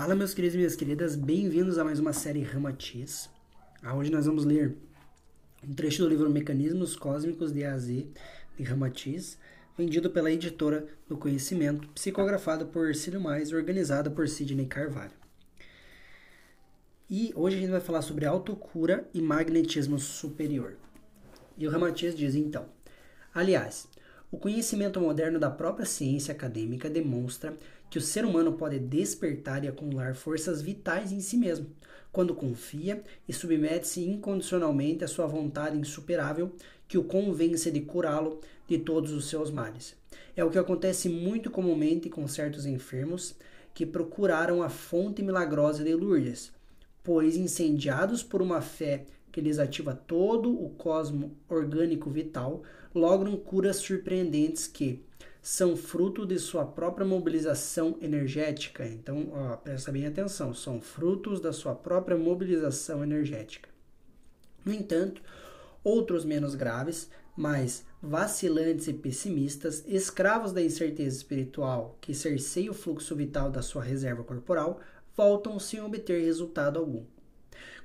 Fala, meus queridos e minhas queridas, bem-vindos a mais uma série Ramatiz. Ah, hoje nós vamos ler um trecho do livro Mecanismos Cósmicos de A a Z, de Ramatiz, vendido pela editora do Conhecimento, psicografado por Cílio Mais, organizado por Sidney Carvalho. E hoje a gente vai falar sobre autocura e magnetismo superior. E o Ramatiz diz então: Aliás, o conhecimento moderno da própria ciência acadêmica demonstra que o ser humano pode despertar e acumular forças vitais em si mesmo, quando confia e submete-se incondicionalmente à sua vontade insuperável que o convence de curá-lo de todos os seus males. É o que acontece muito comumente com certos enfermos que procuraram a fonte milagrosa de Lourdes, pois incendiados por uma fé que lhes ativa todo o cosmo orgânico vital, logram curas surpreendentes que são fruto de sua própria mobilização energética. Então, ó, presta bem atenção, são frutos da sua própria mobilização energética. No entanto, outros menos graves, mas vacilantes e pessimistas, escravos da incerteza espiritual que cerceia o fluxo vital da sua reserva corporal, voltam sem obter resultado algum.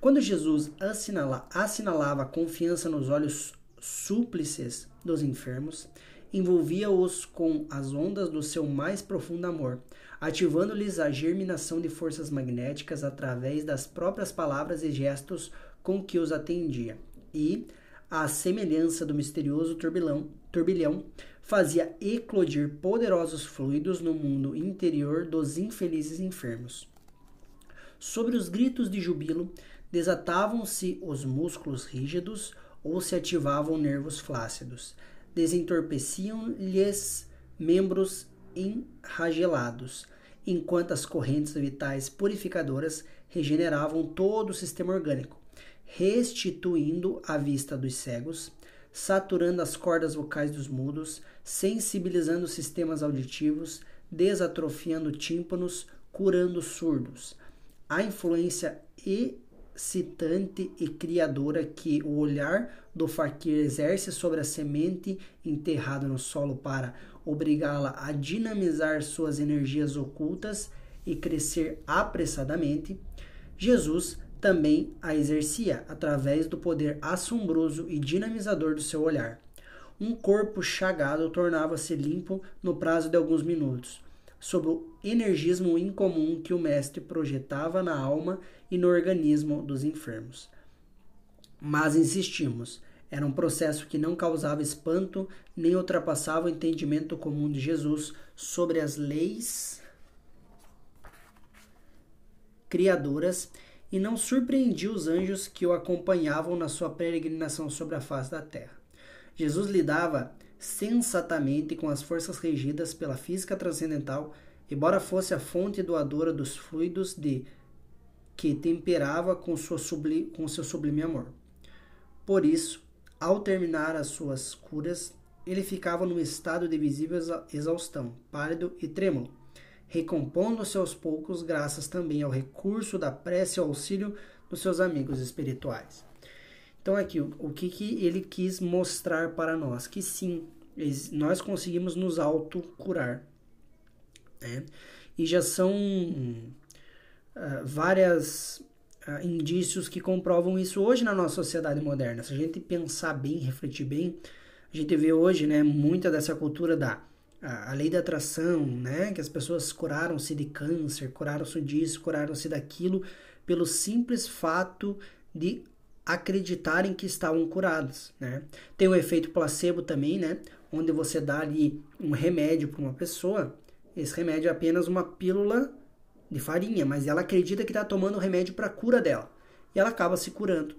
Quando Jesus assinala, assinalava a confiança nos olhos súplices dos enfermos, envolvia-os com as ondas do seu mais profundo amor, ativando-lhes a germinação de forças magnéticas através das próprias palavras e gestos com que os atendia. E, à semelhança do misterioso turbilhão, turbilhão fazia eclodir poderosos fluidos no mundo interior dos infelizes enfermos. Sobre os gritos de jubilo, desatavam-se os músculos rígidos ou se ativavam nervos flácidos. Desentorpeciam-lhes membros enragelados, enquanto as correntes vitais purificadoras regeneravam todo o sistema orgânico, restituindo a vista dos cegos, saturando as cordas vocais dos mudos, sensibilizando sistemas auditivos, desatrofiando tímpanos, curando surdos. A influência excitante e criadora que o olhar do faquir exerce sobre a semente enterrada no solo para obrigá-la a dinamizar suas energias ocultas e crescer apressadamente, Jesus também a exercia através do poder assombroso e dinamizador do seu olhar. Um corpo chagado tornava-se limpo no prazo de alguns minutos sobre o energismo incomum que o mestre projetava na alma e no organismo dos enfermos. Mas insistimos, era um processo que não causava espanto nem ultrapassava o entendimento comum de Jesus sobre as leis criadoras e não surpreendia os anjos que o acompanhavam na sua peregrinação sobre a face da terra. Jesus lidava sensatamente com as forças regidas pela física transcendental, embora fosse a fonte doadora dos fluidos de que temperava com, sua com seu sublime amor. Por isso, ao terminar as suas curas, ele ficava num estado de visível exaustão, pálido e trêmulo, recompondo-se aos poucos, graças também ao recurso da prece e auxílio dos seus amigos espirituais. Então aqui, o, o que, que ele quis mostrar para nós? Que sim, nós conseguimos nos autocurar. Né? E já são uh, várias uh, indícios que comprovam isso hoje na nossa sociedade moderna. Se a gente pensar bem, refletir bem, a gente vê hoje né, muita dessa cultura da a, a lei da atração, né, que as pessoas curaram-se de câncer, curaram-se disso, curaram-se daquilo, pelo simples fato de acreditarem que estavam curados, né? Tem o efeito placebo também, né? Onde você dá ali um remédio para uma pessoa, esse remédio é apenas uma pílula de farinha, mas ela acredita que está tomando o remédio para a cura dela e ela acaba se curando,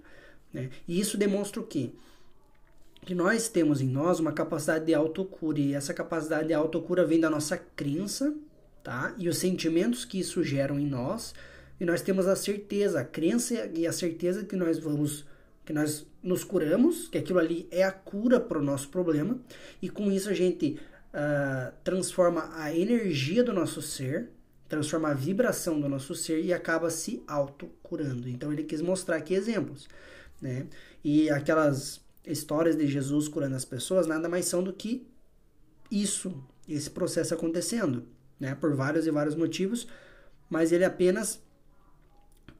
né? E isso demonstra o quê? Que nós temos em nós uma capacidade de autocura e essa capacidade de autocura vem da nossa crença, tá? E os sentimentos que isso geram em nós e nós temos a certeza, a crença e a certeza que nós vamos, que nós nos curamos, que aquilo ali é a cura para o nosso problema, e com isso a gente uh, transforma a energia do nosso ser, transforma a vibração do nosso ser e acaba se autocurando. Então ele quis mostrar aqui exemplos, né? E aquelas histórias de Jesus curando as pessoas nada mais são do que isso, esse processo acontecendo, né? Por vários e vários motivos, mas ele apenas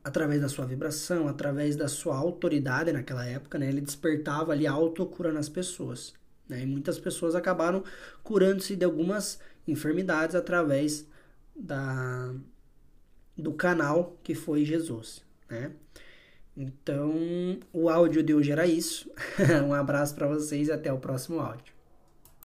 através da sua vibração, através da sua autoridade naquela época, né, ele despertava ali autocura nas pessoas. Né, e muitas pessoas acabaram curando-se de algumas enfermidades através da, do canal que foi Jesus. Né? Então, o áudio de hoje era isso. um abraço para vocês e até o próximo áudio.